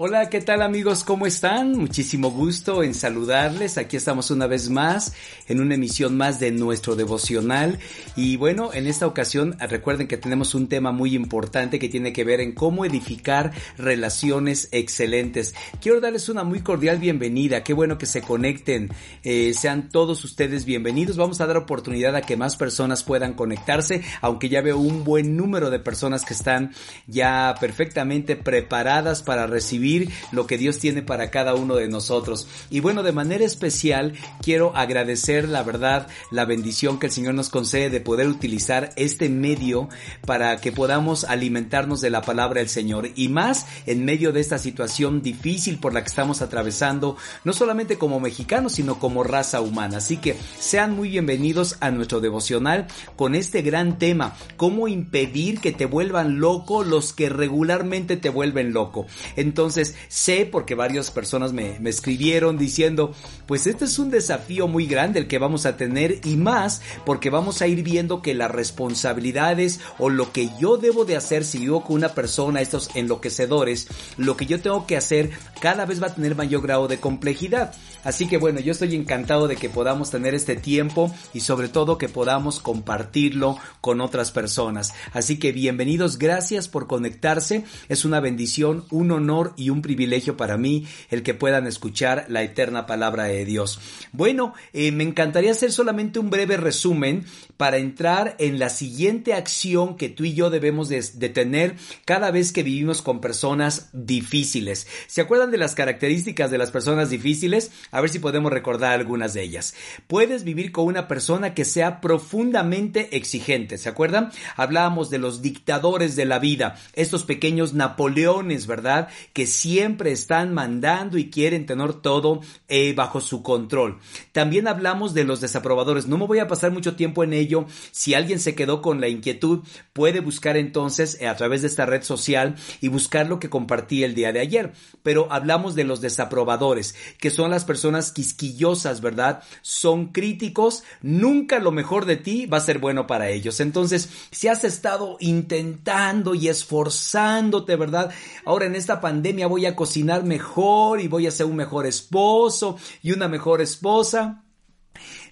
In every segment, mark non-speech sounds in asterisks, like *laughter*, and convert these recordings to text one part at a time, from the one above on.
Hola, ¿qué tal amigos? ¿Cómo están? Muchísimo gusto en saludarles. Aquí estamos una vez más en una emisión más de nuestro devocional. Y bueno, en esta ocasión recuerden que tenemos un tema muy importante que tiene que ver en cómo edificar relaciones excelentes. Quiero darles una muy cordial bienvenida. Qué bueno que se conecten. Eh, sean todos ustedes bienvenidos. Vamos a dar oportunidad a que más personas puedan conectarse, aunque ya veo un buen número de personas que están ya perfectamente preparadas para recibir lo que Dios tiene para cada uno de nosotros. Y bueno, de manera especial quiero agradecer la verdad, la bendición que el Señor nos concede de poder utilizar este medio para que podamos alimentarnos de la palabra del Señor y más en medio de esta situación difícil por la que estamos atravesando, no solamente como mexicanos, sino como raza humana. Así que sean muy bienvenidos a nuestro devocional con este gran tema, cómo impedir que te vuelvan loco los que regularmente te vuelven loco. Entonces, sé porque varias personas me, escribieron diciendo, pues este es un desafío muy grande el que vamos a tener y más porque vamos a ir viendo que las responsabilidades o lo que yo debo de hacer si vivo con una persona, estos enloquecedores, lo que yo tengo que hacer cada vez va a tener mayor grado de complejidad. Así que bueno, yo estoy encantado de que podamos tener este tiempo y sobre todo que podamos compartirlo con otras personas. Así que bienvenidos, gracias por conectarse. Es una bendición, un honor y un privilegio para mí el que puedan escuchar la eterna palabra de Dios. Bueno, eh, me encantaría hacer solamente un breve resumen para entrar en la siguiente acción que tú y yo debemos de, de tener cada vez que vivimos con personas difíciles. ¿Se acuerdan de las características de las personas difíciles? A ver si podemos recordar algunas de ellas. Puedes vivir con una persona que sea profundamente exigente. ¿Se acuerdan? Hablábamos de los dictadores de la vida, estos pequeños Napoleones, ¿verdad? Que siempre están mandando y quieren tener todo eh, bajo su control. También hablamos de los desaprobadores. No me voy a pasar mucho tiempo en ello. Si alguien se quedó con la inquietud, puede buscar entonces eh, a través de esta red social y buscar lo que compartí el día de ayer. Pero hablamos de los desaprobadores, que son las personas personas quisquillosas, ¿verdad? Son críticos, nunca lo mejor de ti va a ser bueno para ellos. Entonces, si has estado intentando y esforzándote, ¿verdad? Ahora en esta pandemia voy a cocinar mejor y voy a ser un mejor esposo y una mejor esposa.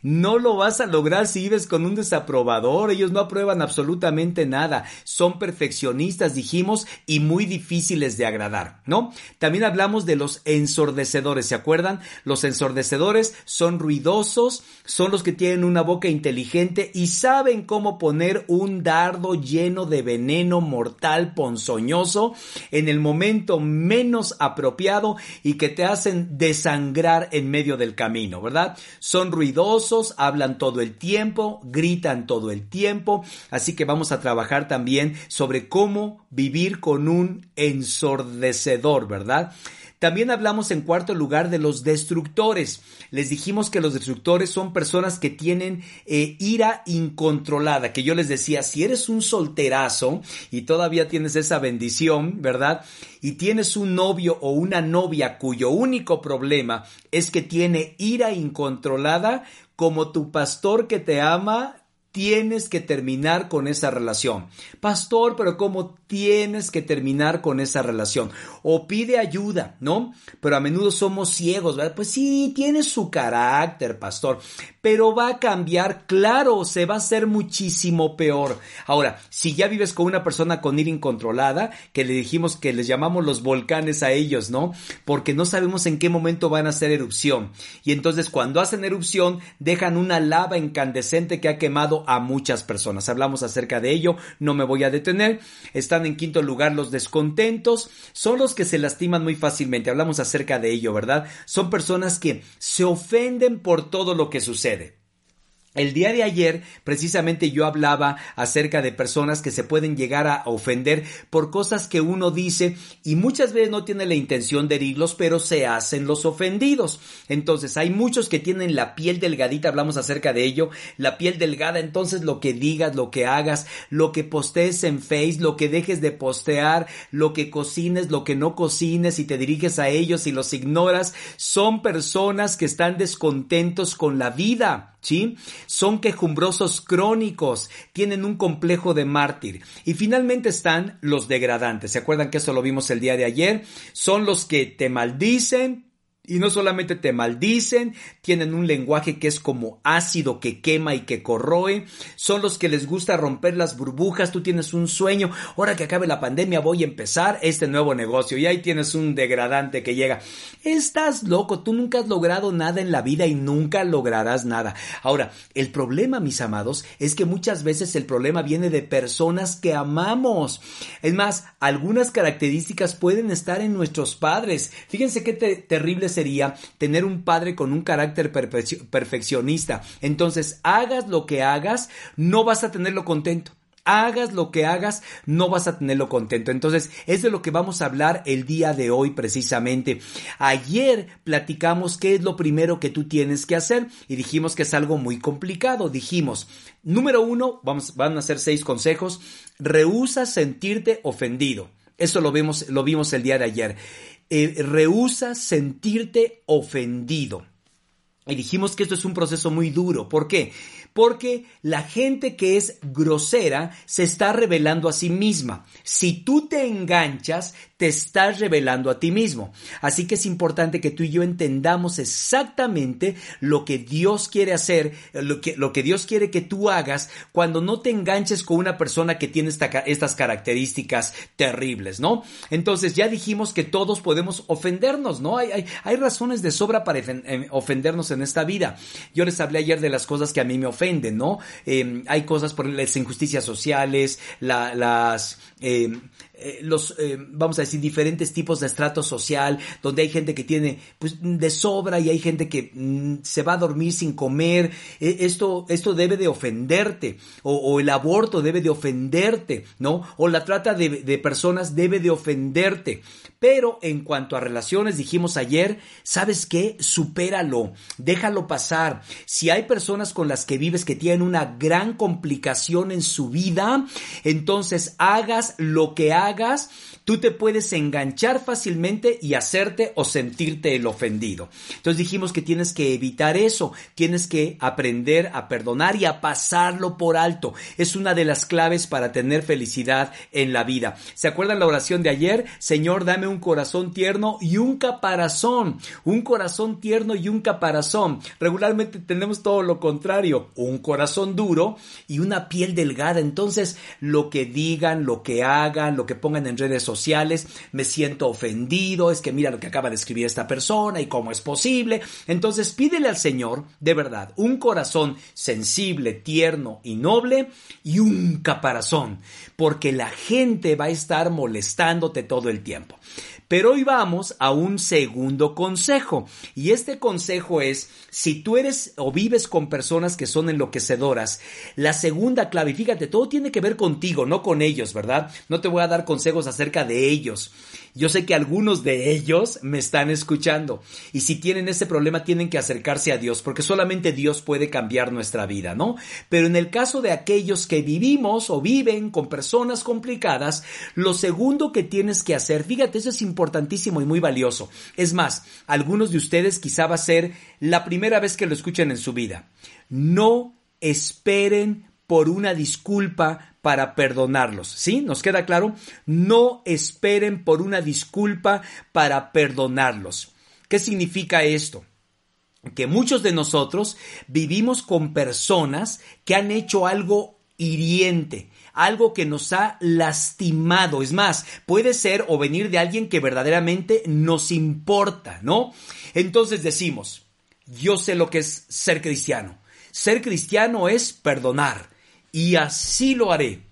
No lo vas a lograr si vives con un desaprobador. Ellos no aprueban absolutamente nada. Son perfeccionistas, dijimos, y muy difíciles de agradar, ¿no? También hablamos de los ensordecedores. ¿Se acuerdan? Los ensordecedores son ruidosos, son los que tienen una boca inteligente y saben cómo poner un dardo lleno de veneno mortal ponzoñoso en el momento menos apropiado y que te hacen desangrar en medio del camino, ¿verdad? Son ruidosos, hablan todo el tiempo, gritan todo el tiempo, así que vamos a trabajar también sobre cómo vivir con un ensordecedor, ¿verdad? También hablamos en cuarto lugar de los destructores. Les dijimos que los destructores son personas que tienen eh, ira incontrolada, que yo les decía, si eres un solterazo y todavía tienes esa bendición, ¿verdad? Y tienes un novio o una novia cuyo único problema es que tiene ira incontrolada, como tu pastor que te ama, tienes que terminar con esa relación. Pastor, pero ¿cómo tienes que terminar con esa relación? O pide ayuda, ¿no? Pero a menudo somos ciegos, ¿verdad? Pues sí, tiene su carácter, pastor, pero va a cambiar, claro, se va a hacer muchísimo peor. Ahora, si ya vives con una persona con ira incontrolada, que le dijimos que les llamamos los volcanes a ellos, ¿no? Porque no sabemos en qué momento van a hacer erupción. Y entonces cuando hacen erupción, dejan una lava incandescente que ha quemado a muchas personas. Hablamos acerca de ello, no me voy a detener. Están en quinto lugar los descontentos, son los que se lastiman muy fácilmente. Hablamos acerca de ello, ¿verdad? Son personas que se ofenden por todo lo que sucede. El día de ayer, precisamente yo hablaba acerca de personas que se pueden llegar a ofender por cosas que uno dice y muchas veces no tiene la intención de herirlos, pero se hacen los ofendidos. Entonces, hay muchos que tienen la piel delgadita, hablamos acerca de ello, la piel delgada, entonces lo que digas, lo que hagas, lo que postees en Face, lo que dejes de postear, lo que cocines, lo que no cocines y te diriges a ellos y los ignoras, son personas que están descontentos con la vida ¿sí? Son quejumbrosos crónicos, tienen un complejo de mártir. Y finalmente están los degradantes. ¿Se acuerdan que eso lo vimos el día de ayer? Son los que te maldicen, y no solamente te maldicen, tienen un lenguaje que es como ácido, que quema y que corroe. Son los que les gusta romper las burbujas. Tú tienes un sueño. Ahora que acabe la pandemia voy a empezar este nuevo negocio. Y ahí tienes un degradante que llega. Estás loco. Tú nunca has logrado nada en la vida y nunca lograrás nada. Ahora, el problema, mis amados, es que muchas veces el problema viene de personas que amamos. Es más, algunas características pueden estar en nuestros padres. Fíjense qué terrible sería tener un padre con un carácter perfeccionista. Entonces, hagas lo que hagas, no vas a tenerlo contento hagas lo que hagas, no vas a tenerlo contento. Entonces, es de lo que vamos a hablar el día de hoy precisamente. Ayer platicamos qué es lo primero que tú tienes que hacer y dijimos que es algo muy complicado. Dijimos, número uno, vamos, van a hacer seis consejos, rehúsa sentirte ofendido. Eso lo vimos, lo vimos el día de ayer eh, rehúsas sentirte ofendido. Y dijimos que esto es un proceso muy duro. ¿Por qué? Porque la gente que es grosera se está revelando a sí misma. Si tú te enganchas, te estás revelando a ti mismo. Así que es importante que tú y yo entendamos exactamente lo que Dios quiere hacer, lo que, Dios quiere que tú hagas cuando no te enganches con una persona que tiene estas características terribles, ¿no? Entonces ya dijimos que todos podemos ofendernos, ¿no? Hay, hay, hay razones de sobra para eh, ofendernos en esta vida. Yo les hablé ayer de las cosas que a mí me ofenden, ¿no? Em, hay cosas por las injusticias sociales, las... Em, eh, los, eh, vamos a decir, diferentes tipos de estrato social, donde hay gente que tiene pues, de sobra y hay gente que mm, se va a dormir sin comer. E, esto, esto debe de ofenderte, o, el aborto debe de ofenderte, ¿no? O la trata de, de personas debe de ofenderte. Pero en cuanto a relaciones, dijimos ayer, ¿sabes qué? Supéralo, déjalo pasar. Si hay personas con las que vives que tienen una gran complicación en su vida, entonces hagas lo que hagas hagas, tú te puedes enganchar fácilmente y hacerte o sentirte el ofendido. Entonces dijimos que tienes que evitar eso, tienes que aprender a perdonar y a pasarlo por alto. Es una de las claves para tener felicidad en la vida. ¿Se acuerdan la oración de ayer? Señor, dame un corazón tierno y un caparazón. Un corazón tierno y un caparazón. Regularmente tenemos todo lo contrario, un corazón duro y una piel delgada. Entonces, lo que digan, lo que hagan, lo que pongan en redes sociales, me siento ofendido, es que mira lo que acaba de escribir esta persona y cómo es posible. Entonces pídele al Señor, de verdad, un corazón sensible, tierno y noble y un caparazón, porque la gente va a estar molestándote todo el tiempo. Pero hoy vamos a un segundo consejo. Y este consejo es, si tú eres o vives con personas que son enloquecedoras, la segunda clave, fíjate, todo tiene que ver contigo, no con ellos, ¿verdad? No te voy a dar consejos acerca de ellos. Yo sé que algunos de ellos me están escuchando y si tienen ese problema tienen que acercarse a Dios porque solamente Dios puede cambiar nuestra vida, ¿no? Pero en el caso de aquellos que vivimos o viven con personas complicadas, lo segundo que tienes que hacer, fíjate, eso es importantísimo y muy valioso. Es más, algunos de ustedes quizá va a ser la primera vez que lo escuchen en su vida. No esperen por una disculpa para perdonarlos. ¿Sí? ¿Nos queda claro? No esperen por una disculpa para perdonarlos. ¿Qué significa esto? Que muchos de nosotros vivimos con personas que han hecho algo hiriente, algo que nos ha lastimado. Es más, puede ser o venir de alguien que verdaderamente nos importa, ¿no? Entonces decimos, yo sé lo que es ser cristiano. Ser cristiano es perdonar y así lo haré.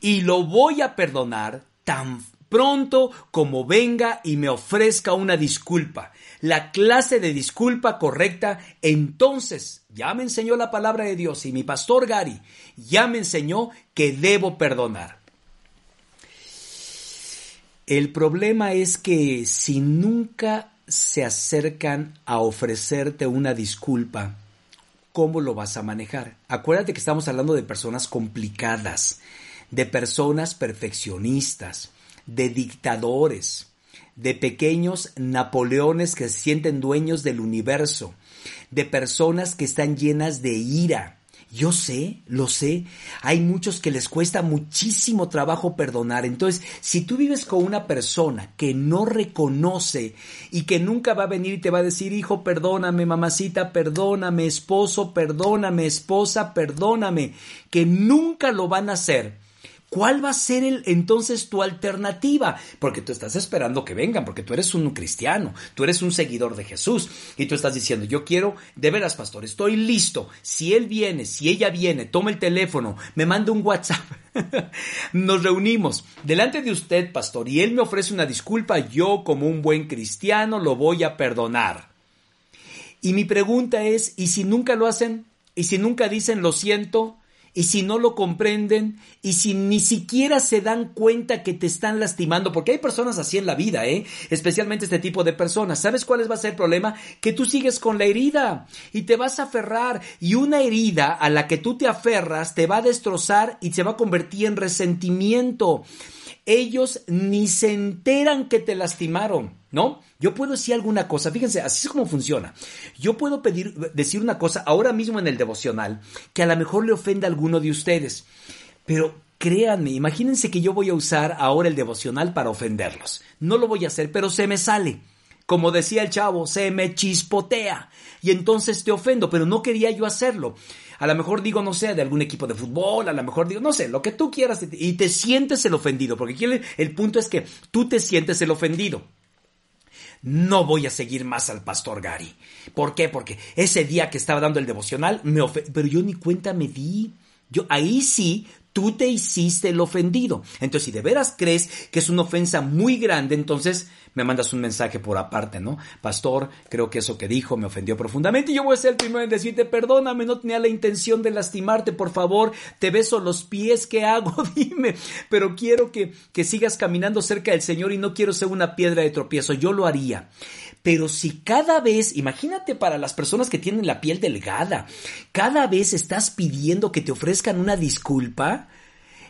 Y lo voy a perdonar tan pronto como venga y me ofrezca una disculpa. La clase de disculpa correcta, entonces ya me enseñó la palabra de Dios y mi pastor Gary ya me enseñó que debo perdonar. El problema es que si nunca se acercan a ofrecerte una disculpa, cómo lo vas a manejar. Acuérdate que estamos hablando de personas complicadas, de personas perfeccionistas, de dictadores, de pequeños Napoleones que se sienten dueños del universo. de personas que están llenas de ira. Yo sé, lo sé, hay muchos que les cuesta muchísimo trabajo perdonar. Entonces, si tú vives con una persona que no reconoce y que nunca va a venir y te va a decir, hijo, perdóname, mamacita, perdóname, esposo, perdóname, esposa, perdóname, que nunca lo van a hacer ¿Cuál va a ser el, entonces tu alternativa? Porque tú estás esperando que vengan, porque tú eres un cristiano, tú eres un seguidor de Jesús y tú estás diciendo, yo quiero, de veras, pastor, estoy listo. Si él viene, si ella viene, toma el teléfono, me manda un WhatsApp, *laughs* nos reunimos delante de usted, pastor, y él me ofrece una disculpa, yo como un buen cristiano lo voy a perdonar. Y mi pregunta es, ¿y si nunca lo hacen? ¿Y si nunca dicen lo siento? Y si no lo comprenden y si ni siquiera se dan cuenta que te están lastimando, porque hay personas así en la vida, ¿eh? especialmente este tipo de personas. ¿Sabes cuál va a ser el problema? Que tú sigues con la herida y te vas a aferrar y una herida a la que tú te aferras te va a destrozar y se va a convertir en resentimiento. Ellos ni se enteran que te lastimaron. ¿no? Yo puedo decir alguna cosa, fíjense, así es como funciona. Yo puedo pedir, decir una cosa ahora mismo en el devocional que a lo mejor le ofenda a alguno de ustedes, pero créanme, imagínense que yo voy a usar ahora el devocional para ofenderlos. No lo voy a hacer, pero se me sale. Como decía el chavo, se me chispotea y entonces te ofendo, pero no quería yo hacerlo. A lo mejor digo, no sé, de algún equipo de fútbol, a lo mejor digo, no sé, lo que tú quieras y te sientes el ofendido, porque aquí el punto es que tú te sientes el ofendido no voy a seguir más al pastor Gary. ¿Por qué? Porque ese día que estaba dando el devocional, me pero yo ni cuenta me di. Yo ahí sí tú te hiciste el ofendido. Entonces, si de veras crees que es una ofensa muy grande, entonces me mandas un mensaje por aparte, ¿no? Pastor, creo que eso que dijo me ofendió profundamente y yo voy a ser el primero en decirte, perdóname, no tenía la intención de lastimarte, por favor, te beso los pies, ¿qué hago? *laughs* Dime, pero quiero que, que sigas caminando cerca del Señor y no quiero ser una piedra de tropiezo, yo lo haría. Pero si cada vez, imagínate para las personas que tienen la piel delgada, cada vez estás pidiendo que te ofrezcan una disculpa,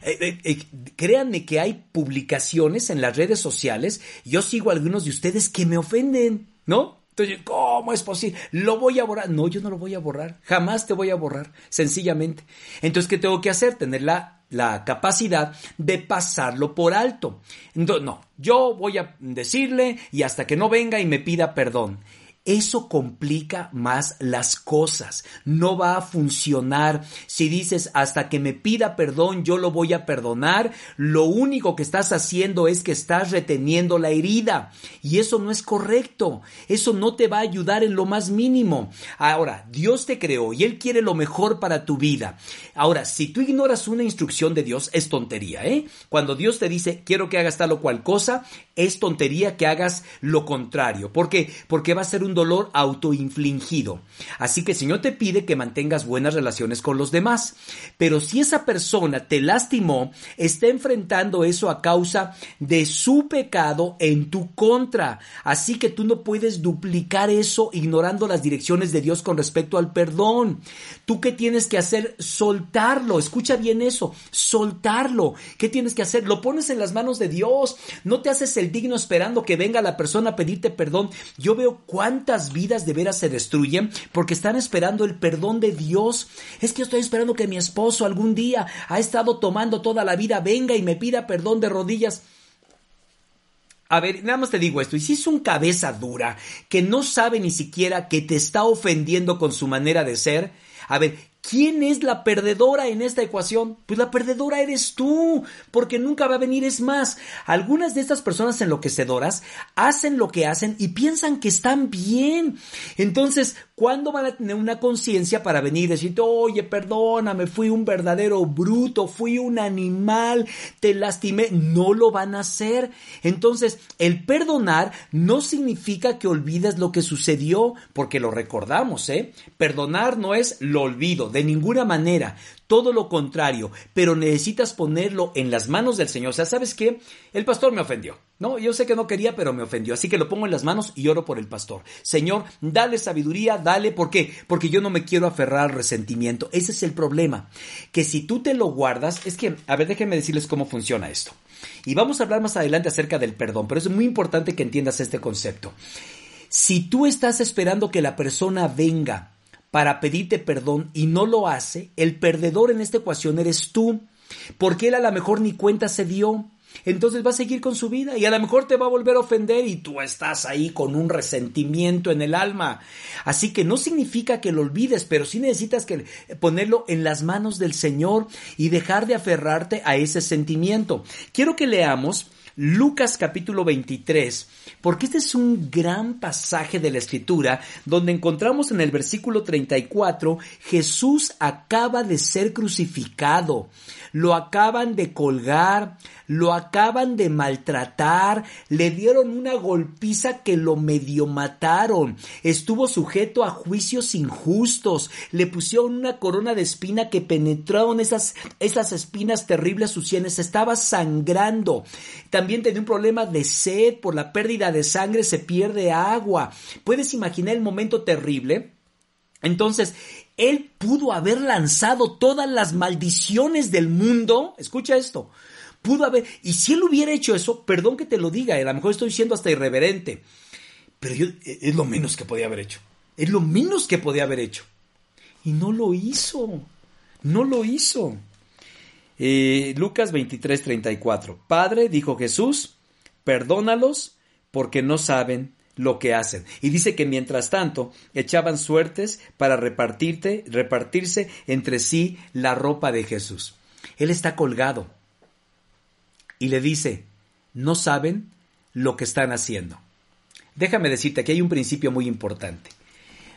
eh, eh, eh, créanme que hay publicaciones en las redes sociales, yo sigo a algunos de ustedes que me ofenden, ¿no? Entonces, ¿cómo es posible? ¿Lo voy a borrar? No, yo no lo voy a borrar. Jamás te voy a borrar, sencillamente. Entonces, ¿qué tengo que hacer? Tener la, la capacidad de pasarlo por alto. Entonces, no, yo voy a decirle y hasta que no venga y me pida perdón eso complica más las cosas. No va a funcionar. Si dices hasta que me pida perdón, yo lo voy a perdonar, lo único que estás haciendo es que estás reteniendo la herida. Y eso no es correcto. Eso no te va a ayudar en lo más mínimo. Ahora, Dios te creó y Él quiere lo mejor para tu vida. Ahora, si tú ignoras una instrucción de Dios, es tontería, ¿eh? Cuando Dios te dice, quiero que hagas tal o cual cosa, es tontería que hagas lo contrario. ¿Por qué? Porque va a ser un dolor autoinfligido. Así que el Señor te pide que mantengas buenas relaciones con los demás. Pero si esa persona te lastimó, está enfrentando eso a causa de su pecado en tu contra. Así que tú no puedes duplicar eso ignorando las direcciones de Dios con respecto al perdón. ¿Tú qué tienes que hacer? Soltarlo. Escucha bien eso. Soltarlo. ¿Qué tienes que hacer? Lo pones en las manos de Dios. No te haces el digno esperando que venga la persona a pedirte perdón. Yo veo cuántas vidas de veras se destruyen porque están esperando el perdón de Dios. Es que estoy esperando que mi esposo algún día ha estado tomando toda la vida venga y me pida perdón de rodillas. A ver, nada más te digo esto, y si es un cabeza dura que no sabe ni siquiera que te está ofendiendo con su manera de ser, a ver, ¿Quién es la perdedora en esta ecuación? Pues la perdedora eres tú, porque nunca va a venir. Es más, algunas de estas personas enloquecedoras hacen lo que hacen y piensan que están bien. Entonces, ¿cuándo van a tener una conciencia para venir y decirte, oye, perdóname, fui un verdadero bruto, fui un animal, te lastimé? No lo van a hacer. Entonces, el perdonar no significa que olvides lo que sucedió, porque lo recordamos, ¿eh? Perdonar no es lo olvido de ninguna manera, todo lo contrario, pero necesitas ponerlo en las manos del Señor. O sea, ¿sabes qué? El pastor me ofendió. No, yo sé que no quería, pero me ofendió. Así que lo pongo en las manos y oro por el pastor. Señor, dale sabiduría, dale. ¿Por qué? Porque yo no me quiero aferrar al resentimiento. Ese es el problema. Que si tú te lo guardas, es que, a ver, déjenme decirles cómo funciona esto. Y vamos a hablar más adelante acerca del perdón, pero es muy importante que entiendas este concepto. Si tú estás esperando que la persona venga para pedirte perdón y no lo hace, el perdedor en esta ecuación eres tú, porque él a lo mejor ni cuenta se dio. Entonces va a seguir con su vida y a lo mejor te va a volver a ofender y tú estás ahí con un resentimiento en el alma. Así que no significa que lo olvides, pero sí necesitas que ponerlo en las manos del Señor y dejar de aferrarte a ese sentimiento. Quiero que leamos Lucas capítulo 23, porque este es un gran pasaje de la escritura donde encontramos en el versículo 34, Jesús acaba de ser crucificado, lo acaban de colgar, lo acaban de maltratar, le dieron una golpiza que lo medio mataron, estuvo sujeto a juicios injustos, le pusieron una corona de espina que penetraron esas, esas espinas terribles sus sienes, estaba sangrando, también tenía un problema de sed, por la pérdida de sangre se pierde agua. ¿Puedes imaginar el momento terrible? Entonces, él pudo haber lanzado todas las maldiciones del mundo. Escucha esto pudo haber, y si él hubiera hecho eso, perdón que te lo diga, a lo mejor estoy siendo hasta irreverente, pero yo, es lo menos que podía haber hecho, es lo menos que podía haber hecho. Y no lo hizo, no lo hizo. Eh, Lucas 23, 34. Padre, dijo Jesús, perdónalos porque no saben lo que hacen. Y dice que mientras tanto echaban suertes para repartirte, repartirse entre sí la ropa de Jesús. Él está colgado y le dice, no saben lo que están haciendo. Déjame decirte que hay un principio muy importante.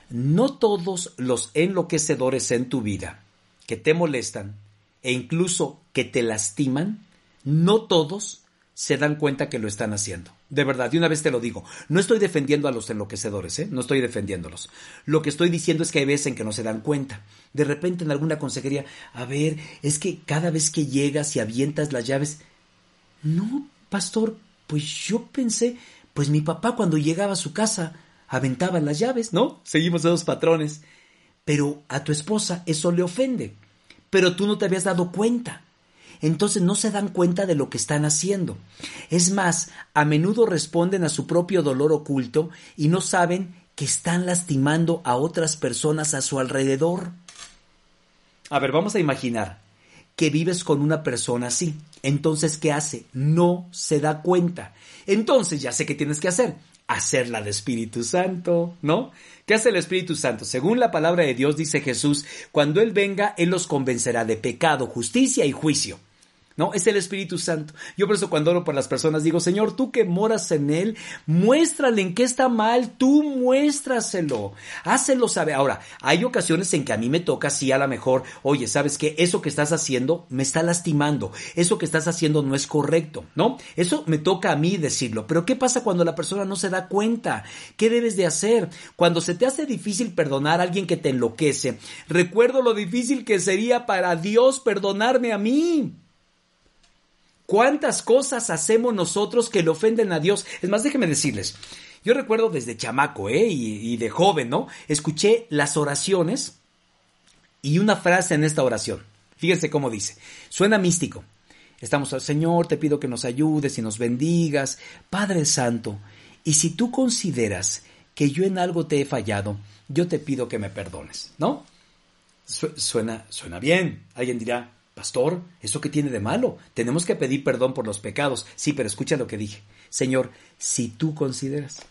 No todos los enloquecedores en tu vida que te molestan e incluso que te lastiman, no todos se dan cuenta que lo están haciendo. De verdad, de una vez te lo digo, no estoy defendiendo a los enloquecedores, ¿eh? no estoy defendiéndolos. Lo que estoy diciendo es que hay veces en que no se dan cuenta. De repente en alguna consejería, a ver, es que cada vez que llegas y avientas las llaves, no, pastor, pues yo pensé, pues mi papá cuando llegaba a su casa aventaba las llaves, ¿no? Seguimos esos patrones. Pero a tu esposa eso le ofende. Pero tú no te habías dado cuenta. Entonces no se dan cuenta de lo que están haciendo. Es más, a menudo responden a su propio dolor oculto y no saben que están lastimando a otras personas a su alrededor. A ver, vamos a imaginar que vives con una persona así. Entonces, ¿qué hace? No se da cuenta. Entonces, ya sé qué tienes que hacer. Hacerla de Espíritu Santo, ¿no? ¿Qué hace el Espíritu Santo? Según la palabra de Dios, dice Jesús, cuando Él venga, Él los convencerá de pecado, justicia y juicio. ¿No? Es el Espíritu Santo. Yo por eso cuando oro por las personas digo, Señor, tú que moras en Él, muéstrale en qué está mal, tú muéstraselo, hácelo saber. Ahora, hay ocasiones en que a mí me toca, sí, a lo mejor, oye, ¿sabes qué? Eso que estás haciendo me está lastimando, eso que estás haciendo no es correcto, ¿no? Eso me toca a mí decirlo, pero ¿qué pasa cuando la persona no se da cuenta? ¿Qué debes de hacer? Cuando se te hace difícil perdonar a alguien que te enloquece, recuerdo lo difícil que sería para Dios perdonarme a mí. ¿Cuántas cosas hacemos nosotros que le ofenden a Dios? Es más, déjenme decirles, yo recuerdo desde chamaco, ¿eh? Y, de joven, ¿no? Escuché las oraciones y una frase en esta oración. Fíjense cómo dice. Suena místico. Estamos al Señor, te pido que nos ayudes y nos bendigas. Padre Santo, y si tú consideras que yo en algo te he fallado, yo te pido que me perdones, ¿no? suena, suena bien. Alguien dirá, Pastor, ¿eso qué tiene de malo? Tenemos que pedir perdón por los pecados. Sí, pero escucha lo que dije. Señor, si tú consideras.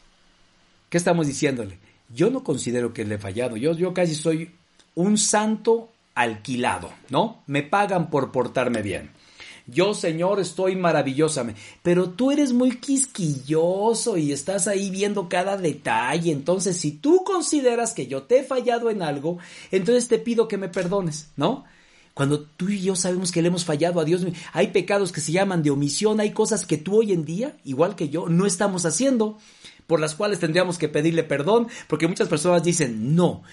¿Qué estamos diciéndole? Yo no considero que le he fallado. Yo, yo casi soy un santo alquilado, ¿no? Me pagan por portarme bien. Yo, Señor, estoy maravillosamente. Pero tú eres muy quisquilloso y estás ahí viendo cada detalle. Entonces, si tú consideras que yo te he fallado en algo, entonces te pido que me perdones, ¿no? Cuando tú y yo sabemos que le hemos fallado a Dios, hay pecados que se llaman de omisión, hay cosas que tú hoy en día, igual que yo, no estamos haciendo, por las cuales tendríamos que pedirle perdón, porque muchas personas dicen, no,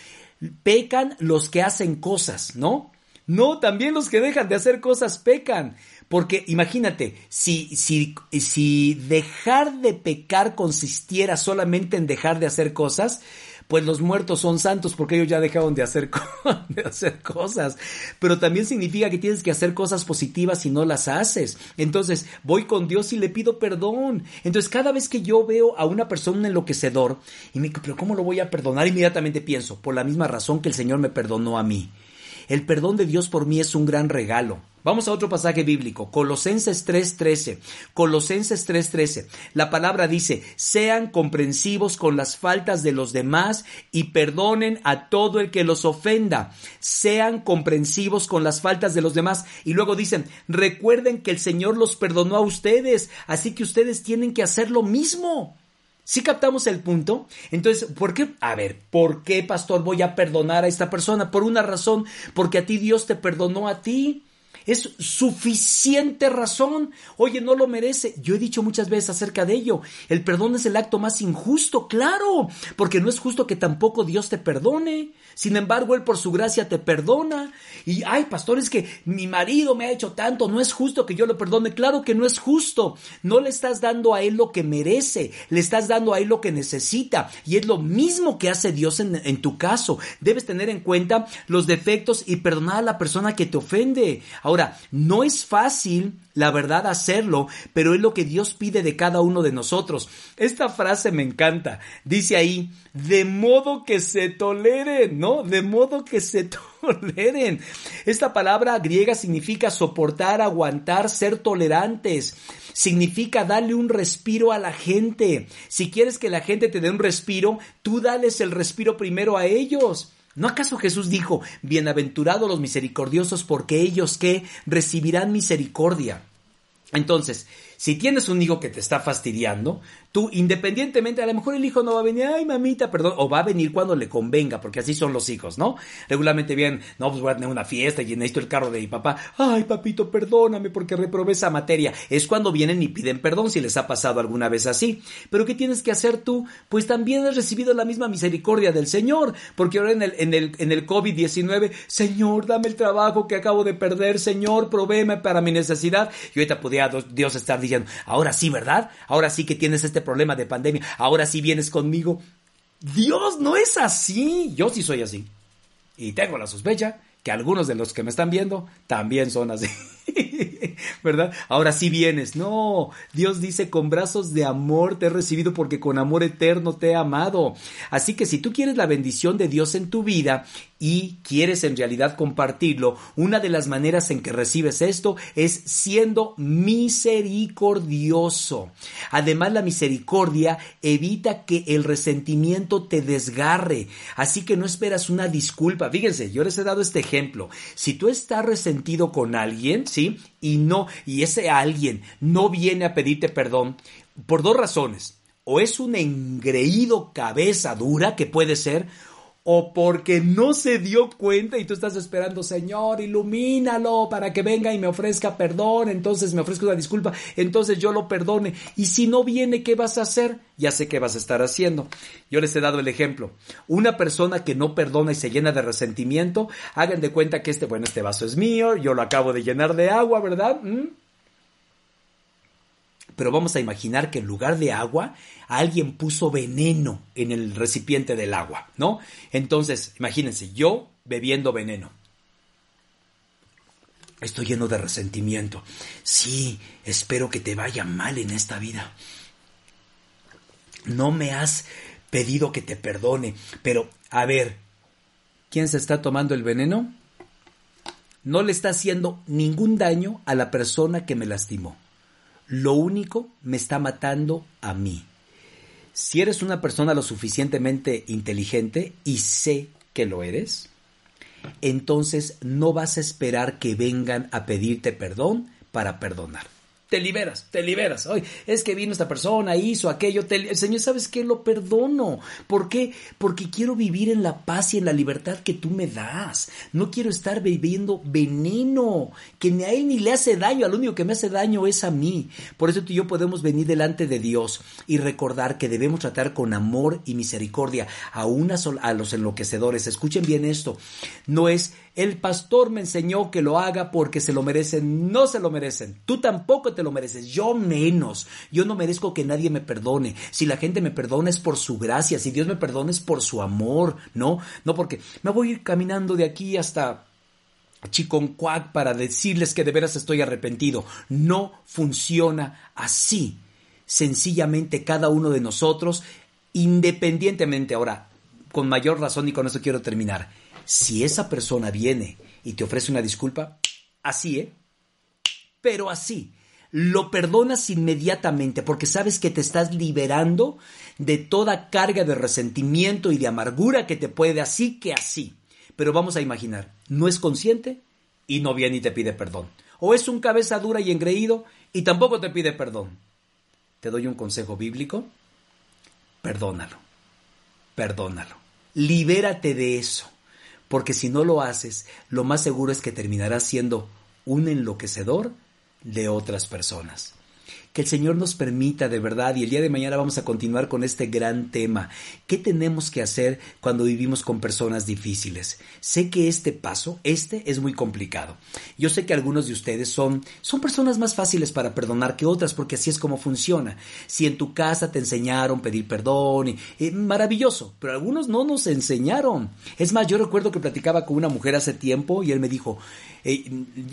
pecan los que hacen cosas, ¿no? No, también los que dejan de hacer cosas pecan. Porque imagínate, si, si, si dejar de pecar consistiera solamente en dejar de hacer cosas, pues los muertos son santos porque ellos ya dejaron de hacer, *laughs* de hacer cosas. Pero también significa que tienes que hacer cosas positivas si no las haces. Entonces, voy con Dios y le pido perdón. Entonces, cada vez que yo veo a una persona enloquecedor y me digo, pero ¿cómo lo voy a perdonar? Inmediatamente pienso, por la misma razón que el Señor me perdonó a mí. El perdón de Dios por mí es un gran regalo. Vamos a otro pasaje bíblico, Colosenses 3:13. Colosenses 3:13. La palabra dice, sean comprensivos con las faltas de los demás y perdonen a todo el que los ofenda. Sean comprensivos con las faltas de los demás. Y luego dicen, recuerden que el Señor los perdonó a ustedes, así que ustedes tienen que hacer lo mismo. ¿Sí captamos el punto? Entonces, ¿por qué? A ver, ¿por qué, pastor, voy a perdonar a esta persona? Por una razón, porque a ti Dios te perdonó a ti. Es suficiente razón. Oye, no lo merece. Yo he dicho muchas veces acerca de ello. El perdón es el acto más injusto, claro, porque no es justo que tampoco Dios te perdone. Sin embargo, Él por su gracia te perdona. Y, ay, pastor, es que mi marido me ha hecho tanto, no es justo que yo lo perdone. Claro que no es justo. No le estás dando a Él lo que merece, le estás dando a Él lo que necesita. Y es lo mismo que hace Dios en, en tu caso. Debes tener en cuenta los defectos y perdonar a la persona que te ofende. Ahora, no es fácil la verdad hacerlo, pero es lo que Dios pide de cada uno de nosotros. Esta frase me encanta. Dice ahí, de modo que se toleren, ¿no? De modo que se *laughs* toleren. Esta palabra griega significa soportar, aguantar, ser tolerantes. Significa darle un respiro a la gente. Si quieres que la gente te dé un respiro, tú dales el respiro primero a ellos. ¿No acaso Jesús dijo, bienaventurados los misericordiosos porque ellos que recibirán misericordia? Entonces, si tienes un hijo que te está fastidiando, tú independientemente, a lo mejor el hijo no va a venir, ay mamita, perdón, o va a venir cuando le convenga, porque así son los hijos, ¿no? Regularmente bien, no, pues voy a tener una fiesta y necesito el carro de mi papá, ay papito, perdóname porque reprobé esa materia. Es cuando vienen y piden perdón si les ha pasado alguna vez así. Pero ¿qué tienes que hacer tú? Pues también has recibido la misma misericordia del Señor, porque ahora en el, en el, en el COVID-19, Señor, dame el trabajo que acabo de perder, Señor, provéeme para mi necesidad. Y ahorita podía Dios estar diciendo, ahora sí, ¿verdad? Ahora sí que tienes este problema de pandemia, ahora sí vienes conmigo. Dios no es así, yo sí soy así. Y tengo la sospecha que algunos de los que me están viendo también son así. *laughs* *laughs* ¿Verdad? Ahora sí vienes. No, Dios dice, con brazos de amor te he recibido porque con amor eterno te he amado. Así que si tú quieres la bendición de Dios en tu vida y quieres en realidad compartirlo, una de las maneras en que recibes esto es siendo misericordioso. Además, la misericordia evita que el resentimiento te desgarre. Así que no esperas una disculpa. Fíjense, yo les he dado este ejemplo. Si tú estás resentido con alguien, ¿sí? Y no, y ese alguien no viene a pedirte perdón por dos razones. O es un engreído cabeza dura que puede ser, o porque no se dio cuenta y tú estás esperando, Señor, ilumínalo para que venga y me ofrezca perdón, entonces me ofrezca una disculpa, entonces yo lo perdone. Y si no viene, ¿qué vas a hacer? Ya sé qué vas a estar haciendo. Yo les he dado el ejemplo. Una persona que no perdona y se llena de resentimiento, hagan de cuenta que este, bueno, este vaso es mío, yo lo acabo de llenar de agua, ¿verdad? ¿Mm? Pero vamos a imaginar que en lugar de agua, alguien puso veneno en el recipiente del agua, ¿no? Entonces, imagínense, yo bebiendo veneno. Estoy lleno de resentimiento. Sí, espero que te vaya mal en esta vida. No me has pedido que te perdone, pero a ver, ¿quién se está tomando el veneno? No le está haciendo ningún daño a la persona que me lastimó lo único me está matando a mí. Si eres una persona lo suficientemente inteligente y sé que lo eres, entonces no vas a esperar que vengan a pedirte perdón para perdonar te liberas, te liberas. Hoy es que vino esta persona, hizo aquello. Te, Señor, ¿sabes qué? Lo perdono. ¿Por qué? Porque quiero vivir en la paz y en la libertad que tú me das. No quiero estar bebiendo veneno que ni a él ni le hace daño. Al único que me hace daño es a mí. Por eso tú y yo podemos venir delante de Dios y recordar que debemos tratar con amor y misericordia a, una a los enloquecedores. Escuchen bien esto. No es el pastor me enseñó que lo haga porque se lo merecen. No se lo merecen. Tú tampoco te lo mereces, yo menos. Yo no merezco que nadie me perdone. Si la gente me perdona es por su gracia, si Dios me perdona es por su amor, ¿no? No porque me voy a ir caminando de aquí hasta Chiconcuac para decirles que de veras estoy arrepentido. No funciona así. Sencillamente cada uno de nosotros, independientemente ahora, con mayor razón y con eso quiero terminar, si esa persona viene y te ofrece una disculpa, así, ¿eh? Pero así, lo perdonas inmediatamente porque sabes que te estás liberando de toda carga de resentimiento y de amargura que te puede así que así. Pero vamos a imaginar, no es consciente y no viene y te pide perdón. O es un cabeza dura y engreído y tampoco te pide perdón. Te doy un consejo bíblico. Perdónalo. Perdónalo. Libérate de eso. Porque si no lo haces, lo más seguro es que terminarás siendo un enloquecedor de otras personas. Que el Señor nos permita de verdad y el día de mañana vamos a continuar con este gran tema. ¿Qué tenemos que hacer cuando vivimos con personas difíciles? Sé que este paso, este es muy complicado. Yo sé que algunos de ustedes son, son personas más fáciles para perdonar que otras porque así es como funciona. Si en tu casa te enseñaron pedir perdón, eh, maravilloso, pero algunos no nos enseñaron. Es más, yo recuerdo que platicaba con una mujer hace tiempo y él me dijo, eh,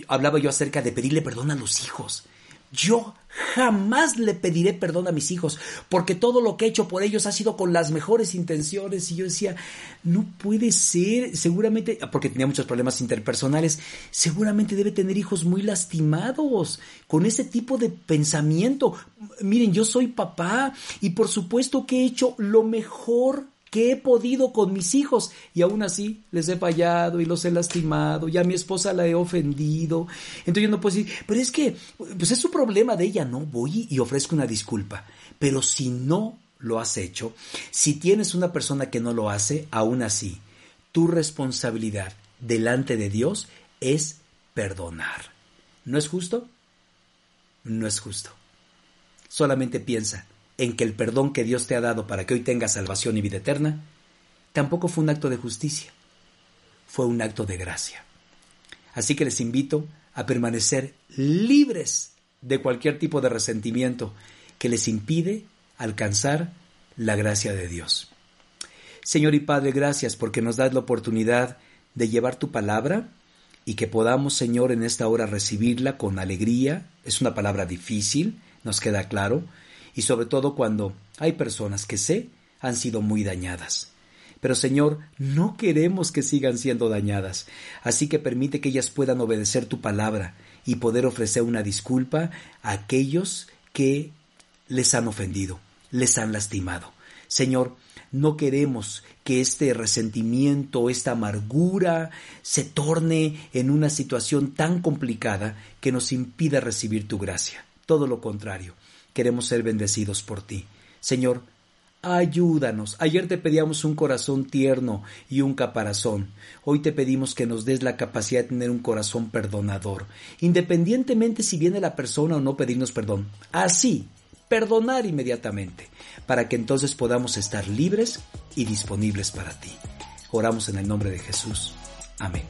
hablaba yo acerca de pedirle perdón a los hijos. Yo jamás le pediré perdón a mis hijos, porque todo lo que he hecho por ellos ha sido con las mejores intenciones. Y yo decía, no puede ser, seguramente, porque tenía muchos problemas interpersonales, seguramente debe tener hijos muy lastimados con ese tipo de pensamiento. Miren, yo soy papá y por supuesto que he hecho lo mejor que he podido con mis hijos y aún así les he fallado y los he lastimado y a mi esposa la he ofendido. Entonces yo no puedo decir, pero es que, pues es su problema de ella, ¿no? Voy y ofrezco una disculpa. Pero si no lo has hecho, si tienes una persona que no lo hace, aún así, tu responsabilidad delante de Dios es perdonar. ¿No es justo? No es justo. Solamente piensa, en que el perdón que Dios te ha dado para que hoy tengas salvación y vida eterna, tampoco fue un acto de justicia, fue un acto de gracia. Así que les invito a permanecer libres de cualquier tipo de resentimiento que les impide alcanzar la gracia de Dios. Señor y Padre, gracias porque nos das la oportunidad de llevar tu palabra y que podamos, Señor, en esta hora recibirla con alegría. Es una palabra difícil, nos queda claro, y sobre todo cuando hay personas que sé han sido muy dañadas. Pero Señor, no queremos que sigan siendo dañadas, así que permite que ellas puedan obedecer tu palabra y poder ofrecer una disculpa a aquellos que les han ofendido, les han lastimado. Señor, no queremos que este resentimiento, esta amargura se torne en una situación tan complicada que nos impida recibir tu gracia. Todo lo contrario, queremos ser bendecidos por ti. Señor, ayúdanos. Ayer te pedíamos un corazón tierno y un caparazón. Hoy te pedimos que nos des la capacidad de tener un corazón perdonador, independientemente si viene la persona o no pedirnos perdón. Así, perdonar inmediatamente, para que entonces podamos estar libres y disponibles para ti. Oramos en el nombre de Jesús. Amén.